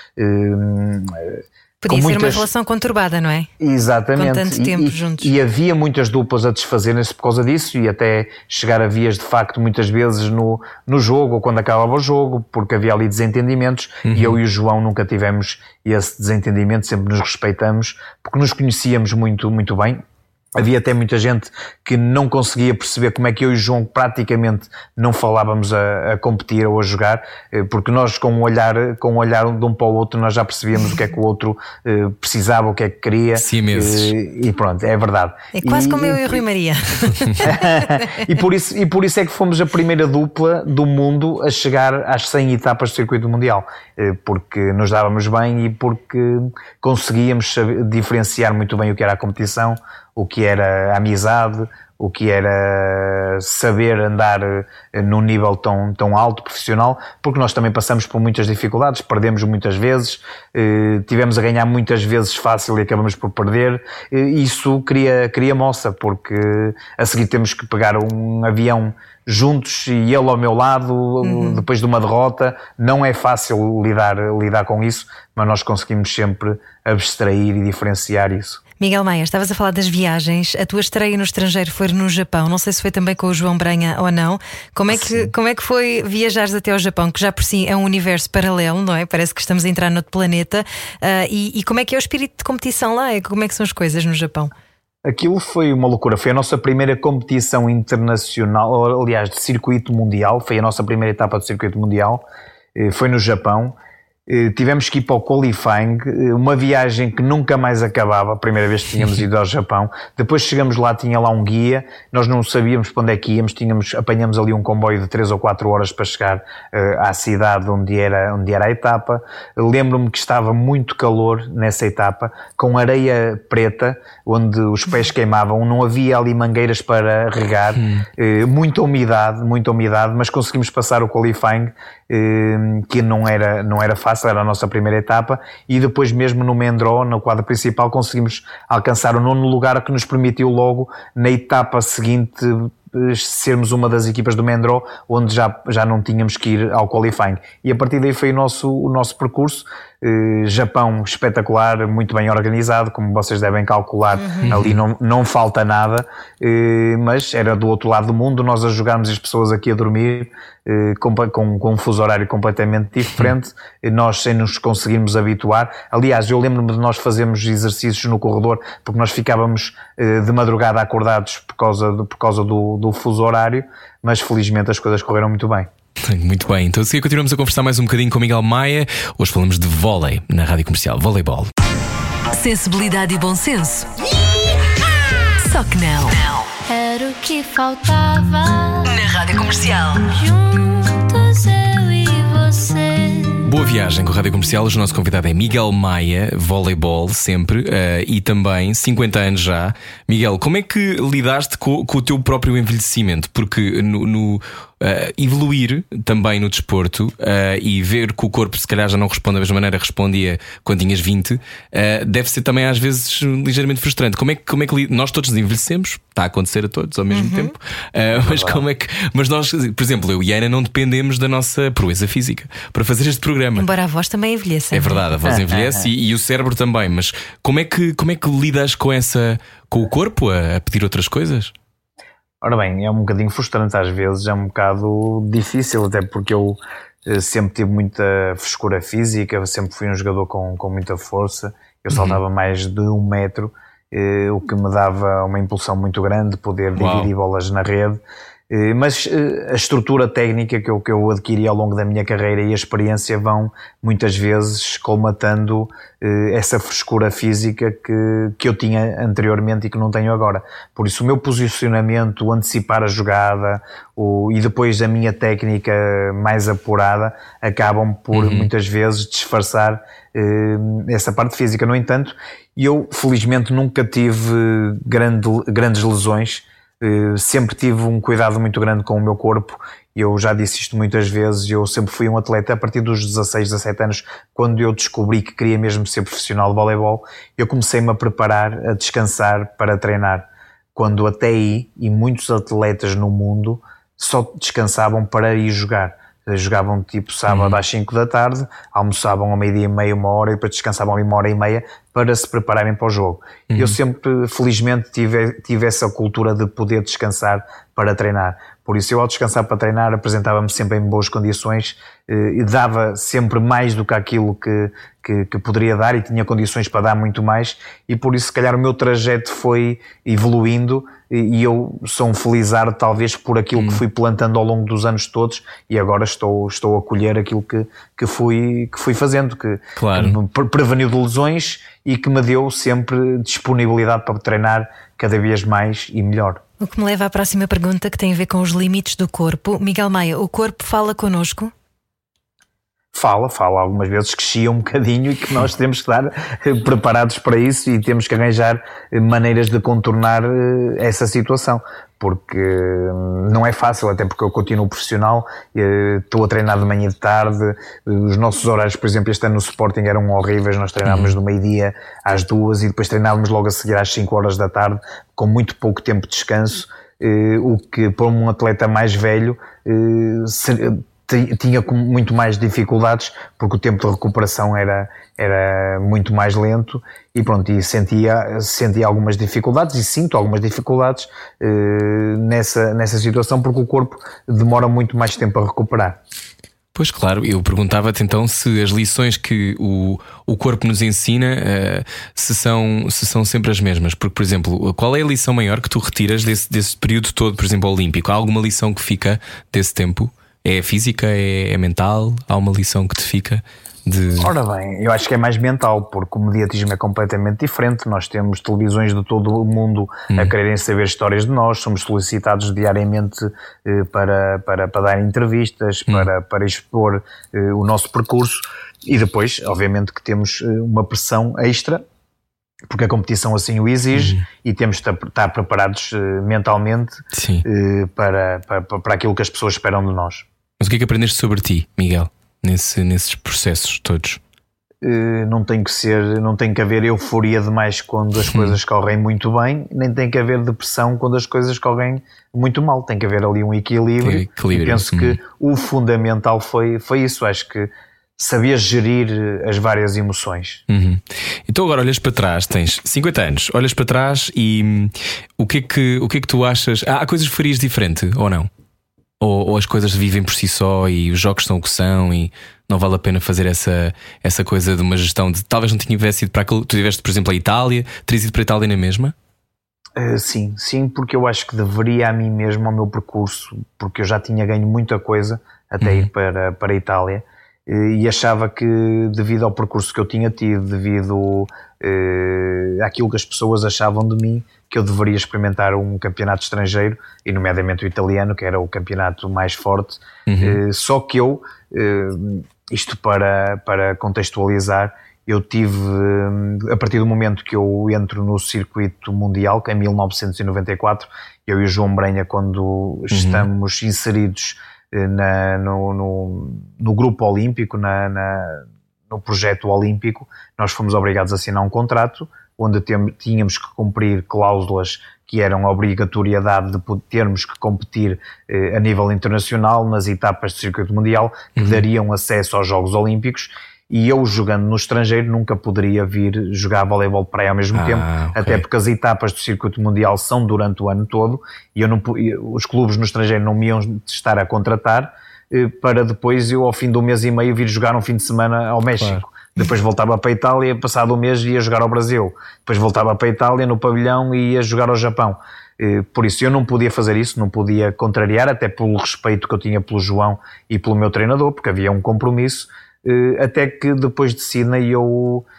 Podia ser muitas... uma relação conturbada, não é? Exatamente. Com tanto tempo e, juntos. E havia muitas duplas a desfazerem-se por causa disso e até chegar a vias de facto muitas vezes no, no jogo ou quando acabava o jogo, porque havia ali desentendimentos uhum. e eu e o João nunca tivemos esse desentendimento, sempre nos respeitamos, porque nos conhecíamos muito, muito bem Havia até muita gente que não conseguia perceber como é que eu e o João praticamente não falávamos a, a, competir ou a jogar, eh, porque nós com um olhar, com um olhar de um para o outro, nós já percebíamos o que é que o outro eh, precisava, o que é que queria. Sim, mesmo. E, pronto, é verdade. É quase e, como eu e o Rui Maria. e, por isso, e por isso é que fomos a primeira dupla do mundo a chegar às 100 etapas do circuito mundial, eh, porque nos dávamos bem e porque conseguíamos diferenciar muito bem o que era a competição o que era amizade, o que era saber andar eh, num nível tão, tão alto, profissional, porque nós também passamos por muitas dificuldades, perdemos muitas vezes, eh, tivemos a ganhar muitas vezes fácil e acabamos por perder. Eh, isso cria, cria moça, porque a seguir temos que pegar um avião juntos e ele ao meu lado, uhum. depois de uma derrota, não é fácil lidar, lidar com isso, mas nós conseguimos sempre abstrair e diferenciar isso. Miguel Maia, estavas a falar das viagens. A tua estreia no estrangeiro foi no Japão. Não sei se foi também com o João Branha ou não. Como é que, como é que foi viajares até ao Japão, que já por si é um universo paralelo, não é? Parece que estamos a entrar noutro planeta. Uh, e, e como é que é o espírito de competição lá? Como é que são as coisas no Japão? Aquilo foi uma loucura. Foi a nossa primeira competição internacional, aliás, de circuito mundial. Foi a nossa primeira etapa do circuito mundial. Eh, foi no Japão. Eh, tivemos que ir para o qualifying, eh, uma viagem que nunca mais acabava, a primeira vez que tínhamos ido ao Japão. Depois chegamos lá, tinha lá um guia, nós não sabíamos para onde é que íamos, tínhamos, apanhamos ali um comboio de 3 ou 4 horas para chegar uh, à cidade onde era, onde era a etapa. Lembro-me que estava muito calor nessa etapa, com areia preta, onde os pés queimavam, não havia ali mangueiras para regar, uh, muita umidade, muita umidade, mas conseguimos passar o qualifying que não era, não era fácil, era a nossa primeira etapa, e depois mesmo no Mendró, no quadro principal, conseguimos alcançar o nono lugar que nos permitiu logo na etapa seguinte eh, sermos uma das equipas do Mendró, onde já, já não tínhamos que ir ao qualifying. E a partir daí foi o nosso, o nosso percurso. Uh, Japão espetacular, muito bem organizado, como vocês devem calcular, uhum. ali não, não falta nada, uh, mas era do outro lado do mundo, nós a jogarmos as pessoas aqui a dormir, uh, com, com, com, um fuso horário completamente diferente, uhum. nós sem nos conseguirmos habituar. Aliás, eu lembro-me de nós fazermos exercícios no corredor, porque nós ficávamos de madrugada acordados por causa, do, por causa do, do fuso horário, mas felizmente as coisas correram muito bem. Muito bem, então a seguir continuamos a conversar mais um bocadinho com Miguel Maia. Hoje falamos de vôlei na rádio comercial, voleibol. Sensibilidade e bom senso. Só que não. Era o que faltava na rádio comercial. Juntos eu e você. Boa viagem com a Rádio Comercial. Hoje o nosso convidado é Miguel Maia, voleibol sempre, uh, e também 50 anos já. Miguel, como é que lidaste com, com o teu próprio envelhecimento? Porque no, no uh, evoluir também no desporto uh, e ver que o corpo, se calhar, já não responde da mesma maneira respondia quando tinhas 20, uh, deve ser também às vezes ligeiramente frustrante. Como é que, como é que nós todos envelhecemos? Está a acontecer a todos ao mesmo uhum. tempo, mas como é que. Mas nós, por exemplo, eu e a Ana não dependemos da nossa proeza física para fazer este programa. Embora a voz também envelheça. É verdade, a voz envelhece e, e, o cérebro também. Mas como é que, como é que lidas com essa. Com o corpo a, a pedir outras coisas? Ora bem, é um bocadinho frustrante às vezes, é um bocado difícil, até porque eu eh, sempre tive muita frescura física, sempre fui um jogador com, com muita força, eu uhum. saltava mais de um metro, eh, o que me dava uma impulsão muito grande, poder Uau. dividir bolas na rede. Eh, mas eh, a estrutura técnica que eu, que eu adquiri ao longo da minha carreira e a experiência vão muitas vezes colmatando eh, essa frescura física que, que eu tinha anteriormente e que não tenho agora. Por isso, o meu posicionamento, antecipar a jogada o, e depois a minha técnica mais apurada acabam por uhum. muitas vezes disfarçar essa parte física. No entanto, eu felizmente nunca tive grande, grandes lesões sempre tive um cuidado muito grande com o meu corpo. Eu já disse isto muitas vezes. Eu sempre fui um atleta a partir dos 16, 17 anos, quando eu descobri que queria mesmo ser profissional de voleibol. Eu comecei-me a preparar, a descansar para treinar. Quando até aí, e muitos atletas no mundo só descansavam para ir jogar jogavam tipo sábado uhum. às 5 da tarde, almoçavam ao meio-dia e meia, uma hora e depois descansavam uma hora e meia para se prepararem para o jogo. Uhum. Eu sempre, felizmente, tive, tive essa cultura de poder descansar para treinar. Por isso, eu ao descansar para treinar, apresentava-me sempre em boas condições eh, e dava sempre mais do que aquilo que, que, que, poderia dar e tinha condições para dar muito mais. E por isso, se calhar, o meu trajeto foi evoluindo e eu sou um felizardo, talvez, por aquilo hum. que fui plantando ao longo dos anos todos e agora estou, estou a colher aquilo que, que, fui, que fui fazendo, que, claro. que me preveniu de lesões e que me deu sempre disponibilidade para treinar cada vez mais e melhor. O que me leva à próxima pergunta que tem a ver com os limites do corpo. Miguel Maia, o corpo fala connosco? Fala, fala algumas vezes que chia um bocadinho e que nós temos que estar eh, preparados para isso e temos que arranjar eh, maneiras de contornar eh, essa situação porque hum, não é fácil, até porque eu continuo profissional, estou a treinar de manhã e de tarde, os nossos horários, por exemplo, este ano no Sporting eram horríveis, nós treinávamos uhum. do meio-dia às duas e depois treinávamos logo a seguir às 5 horas da tarde, com muito pouco tempo de descanso, o que para um atleta mais velho tinha muito mais dificuldades porque o tempo de recuperação era, era muito mais lento e pronto, e sentia, sentia algumas dificuldades e sinto algumas dificuldades eh, nessa, nessa situação porque o corpo demora muito mais tempo a recuperar. Pois claro, eu perguntava-te então se as lições que o, o corpo nos ensina uh, se, são, se são sempre as mesmas. Porque, por exemplo, qual é a lição maior que tu retiras desse, desse período todo, por exemplo, olímpico? Há alguma lição que fica desse tempo? É física? É, é mental? Há uma lição que te fica? De... Ora bem, eu acho que é mais mental, porque o mediatismo é completamente diferente. Nós temos televisões de todo o mundo hum. a quererem saber histórias de nós, somos solicitados diariamente eh, para, para, para dar entrevistas, hum. para, para expor eh, o nosso percurso e depois, obviamente, que temos eh, uma pressão extra. Porque a competição assim o exige hum. e temos de estar preparados eh, mentalmente eh, para, para, para aquilo que as pessoas esperam de nós. Mas o que é que aprendeste sobre ti, Miguel, nesse, nesses processos todos? Uh, não tem que ser, não tem que haver euforia demais quando as coisas correm muito bem, nem tem que haver depressão quando as coisas correm muito mal. Tem que haver ali um equilíbrio. equilíbrio. E penso que uhum. o fundamental foi, foi isso. Acho que sabias gerir as várias emoções. Uhum. Então agora olhas para trás, tens 50 anos, olhas para trás e hum, o que é que, o que, é que tu achas? há coisas que farias diferente ou não? Ou, ou, as coisas vivem por si só e os jogos são o que são e não vale a pena fazer essa, essa coisa de uma gestão de talvez não tivesse ido para aquilo. Tu tiveste, por exemplo, a Itália, terias ido para a Itália na mesma? Uh, sim, sim, porque eu acho que deveria a mim mesmo, ao meu percurso, porque eu já tinha ganho muita coisa até uhum. ir para, para a Itália e achava que devido ao percurso que eu tinha tido, devido uh, àquilo que as pessoas achavam de mim, que eu deveria experimentar um campeonato estrangeiro, e nomeadamente o italiano, que era o campeonato mais forte. Uhum. Uh, só que eu, uh, isto para, para contextualizar, eu tive, a partir do momento que eu entro no circuito mundial, que é em 1994, eu e o João Brenha, quando uhum. estamos inseridos na, no, no, no, grupo olímpico, na, na, no projeto olímpico, nós fomos obrigados a assinar um contrato onde tínhamos que cumprir cláusulas que eram obrigatoriedade de termos que competir eh, a nível internacional nas etapas do circuito mundial que uhum. dariam acesso aos Jogos Olímpicos e eu jogando no estrangeiro nunca poderia vir jogar voleibol praia ao mesmo ah, tempo, okay. até porque as etapas do circuito mundial são durante o ano todo e eu não, os clubes no estrangeiro não me iam estar a contratar eh, para depois eu ao fim do mês e meio vir jogar um fim de semana ao México. Claro. Depois voltava para a Itália, passado um mês ia jogar ao Brasil. Depois voltava para a Itália no pavilhão e ia jogar ao Japão. Eh, por isso eu não podia fazer isso, não podia contrariar, até pelo respeito que eu tinha pelo João e pelo meu treinador, porque havia um compromisso até que depois de Sydney eu eh,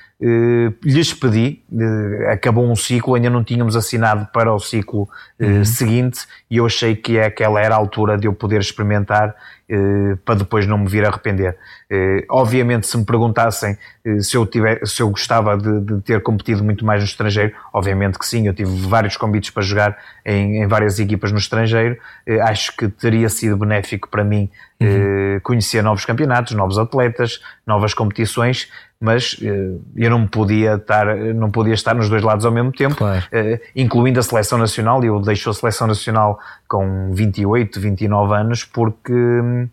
lhes pedi, eh, acabou um ciclo, ainda não tínhamos assinado para o ciclo uhum. seguinte e eu achei que aquela era a altura de eu poder experimentar para depois não me vir a arrepender. Obviamente, se me perguntassem se eu, tiver, se eu gostava de, de, ter competido muito mais no estrangeiro, obviamente que sim, eu tive vários convites para jogar em, em várias equipas no estrangeiro, acho que teria sido benéfico para mim uhum. conhecer novos campeonatos, novos atletas, novas competições, mas eu não podia estar, não podia estar nos dois lados ao mesmo tempo, claro. incluindo a seleção nacional, e eu deixo a seleção nacional com 28, 29 anos, porque eh,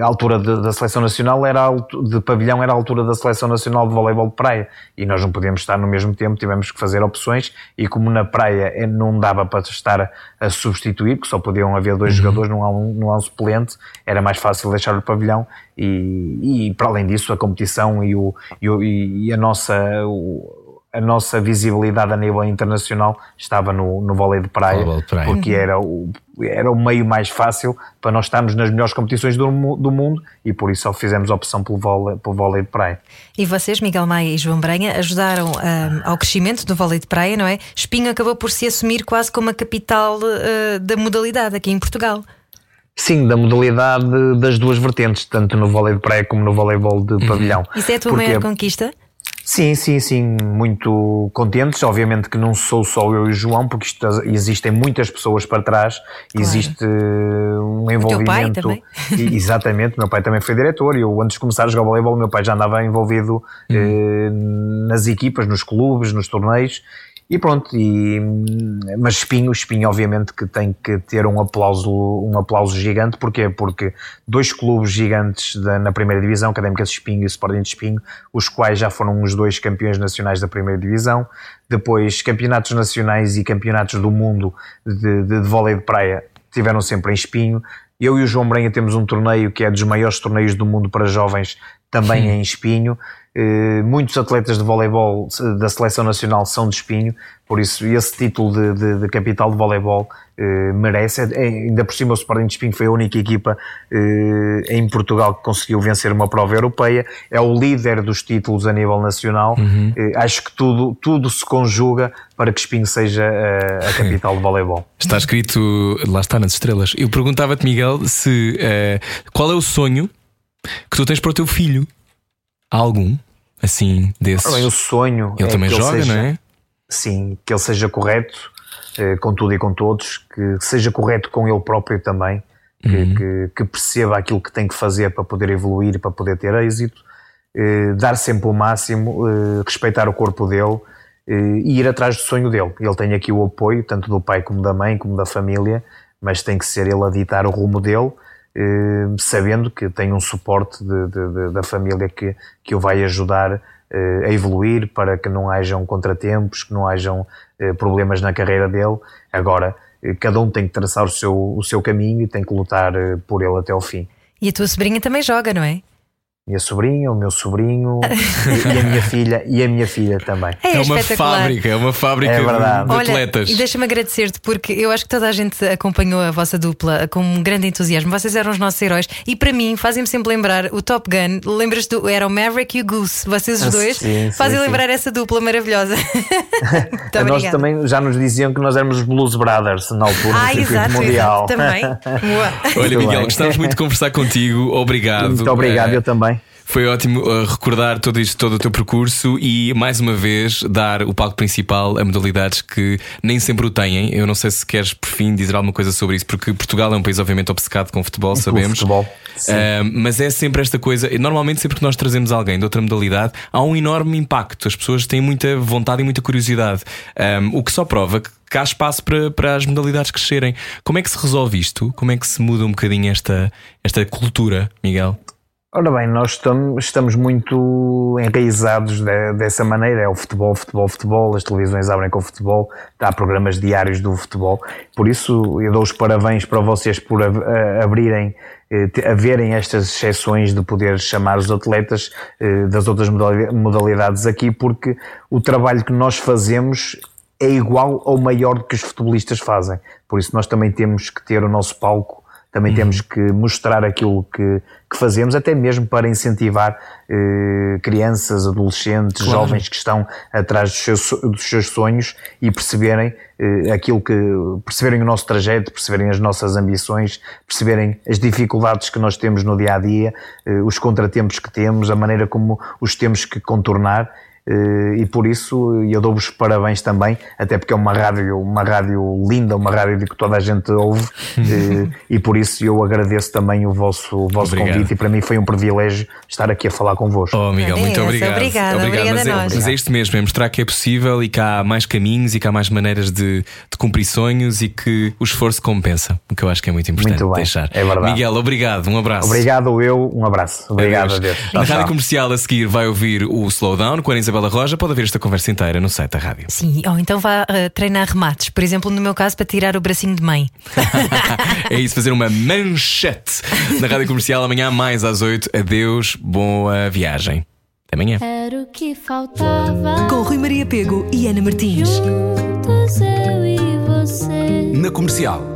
a altura de, da seleção nacional era de pavilhão era a altura da seleção nacional de voleibol de praia e nós não podíamos estar no mesmo tempo, tivemos que fazer opções e como na praia eh, não dava para estar a substituir, porque só podiam haver dois uhum. jogadores, não há, um, não há um suplente, era mais fácil deixar o pavilhão e, e para além disso a competição e, o, e, e a nossa o, a nossa visibilidade a nível internacional estava no, no vôlei de praia, praia. porque era o, era o meio mais fácil para nós estarmos nas melhores competições do, do mundo e por isso só fizemos a opção pelo vôlei, pelo vôlei de praia. E vocês, Miguel Maia e João Brenha, ajudaram um, ao crescimento do vôlei de praia, não é? Espinho acabou por se assumir quase como a capital uh, da modalidade aqui em Portugal. Sim, da modalidade das duas vertentes, tanto no vôlei de praia como no voleibol de uhum. pavilhão. Isso é a tua Porque maior conquista? Sim, sim, sim, muito contentes. Obviamente que não sou só eu e o João, porque isto, existem muitas pessoas para trás, claro. existe um envolvimento. O teu pai também? Exatamente, meu pai também foi diretor eu, antes de começar a jogar voleibol, meu pai já andava envolvido eh, nas equipas, nos clubes, nos torneios e pronto, e, mas Espinho, Espinho obviamente que tem que ter um aplauso, um aplauso gigante, porquê? Porque dois clubes gigantes da, na primeira divisão, Académicas de Espinho e Sporting de Espinho, os quais já foram os dois campeões nacionais da primeira divisão, depois campeonatos nacionais e campeonatos do mundo de, de, de vôlei de praia tiveram sempre em Espinho, eu e o João Brenha temos um torneio que é dos maiores torneios do mundo para jovens, também Sim. em Espinho. Eh, muitos atletas de voleibol da seleção nacional são de espinho, por isso esse título de, de, de capital de voleibol eh, merece. É, ainda por cima o Sporting de Espinho foi a única equipa eh, em Portugal que conseguiu vencer uma prova europeia, é o líder dos títulos a nível nacional. Uhum. acho que tudo, tudo se conjuga para que Espinho seja a, a capital de voleibol. Está escrito, lá está nas estrelas. Eu perguntava-te, Miguel, se qual é o sonho que tu tens para o teu filho? Há algum? assim, desses. Bem, o sonho. Ele é também joga, seja, não é? Sim, que ele seja correto eh, com tudo e com todos, que seja correto com ele próprio também, que, uhum. que, que, perceba aquilo que tem que fazer para poder evoluir, para poder ter êxito, eh, dar sempre o máximo, eh, respeitar o corpo dele eh, e ir atrás do sonho dele. Ele tem aqui o apoio, tanto do pai como da mãe, como da família, mas tem que ser ele a ditar o rumo dele eh, sabendo que tem um suporte de, de, de, da família que, que o vai ajudar eh, a evoluir para que não hajam contratempos, que não hajam eh, problemas na carreira dele. Agora, cada um tem que traçar o seu, o seu caminho e tem que lutar por ele até ao fim. E a tua sobrinha também joga, não é? Minha sobrinha, o meu sobrinho e, a minha filha e a minha filha também. É, é uma fábrica, é uma fábrica é de, de Olha, atletas. E deixa-me agradecer-te porque eu acho que toda a gente acompanhou a vossa dupla com um grande entusiasmo. Vocês eram os nossos heróis e para mim fazem-me sempre lembrar o Top Gun. Lembras do era o Maverick e o Goose, vocês os dois sim, fazem sim, lembrar sim. essa dupla maravilhosa. nós também já nos diziam que nós éramos Blues Brothers na altura ah, do exato, mundial. Exato, também. Olha, Miguel, gostávamos muito de conversar contigo. Obrigado. Muito obrigado, eu também. Foi ótimo uh, recordar todo isto, todo o teu percurso e mais uma vez dar o palco principal a modalidades que nem sempre o têm. Eu não sei se queres por fim dizer alguma coisa sobre isso, porque Portugal é um país obviamente obcecado com futebol, sabemos. futebol, Uh, mas é sempre esta coisa. Normalmente, sempre que nós trazemos alguém de outra modalidade, há um enorme impacto. As pessoas têm muita vontade e muita curiosidade. Um, o que só prova que que há espaço para, para as modalidades crescerem. Como é que se resolve isto? Como é que se muda um bocadinho esta, esta cultura, Miguel? Ora bem, nós estamos, muito enraizados de, dessa maneira. É o futebol, futebol, futebol. As televisões abrem com o futebol. Há programas diários do futebol. Por isso, eu dou os parabéns para vocês por abrirem, eh, a verem estas exceções de poder chamar os atletas eh, das outras modalidades aqui, porque o trabalho que nós fazemos é igual ou maior do que os futebolistas fazem. Por isso nós também temos que ter o nosso palco, também uhum. temos que mostrar aquilo que, que, fazemos, até mesmo para incentivar eh, crianças, adolescentes, claro. jovens que estão atrás dos seus, dos seus sonhos e perceberem eh, aquilo que perceberem o nosso trajeto, perceberem as nossas ambições, perceberem as dificuldades que nós temos no dia a dia, eh, os contratempos que temos, a maneira como os temos que contornar e por isso eu dou-vos parabéns também, até porque é uma rádio, uma rádio linda, uma rádio que toda a gente ouve eh, e por isso eu agradeço também o vosso, o vosso convite e para mim foi um privilégio estar aqui a falar convosco. Oh Miguel, muito obrigado. Obrigada, obrigado. Mas, é, mas, é, isto mesmo, é mostrar que é possível e que há mais caminhos e que há mais maneiras de, de cumprir sonhos e que o esforço compensa, o que eu acho que é muito importante muito bem, deixar. É verdade. Miguel, obrigado, um abraço. Obrigado eu, um abraço. Obrigado a Deus. Na rádio comercial a seguir vai ouvir o Slowdown com a Isabela Roja. Pode ouvir esta conversa inteira no site da rádio. Sim, ou então vá uh, treinar remates, por exemplo, no meu caso, para tirar o bracinho de mãe. é isso, fazer uma manchete na rádio comercial amanhã, mais às 8. Adeus, boa viagem. Até amanhã. Era o que faltava. Com Rui Maria Pego e Ana Martins. Juntos eu e você. Na comercial.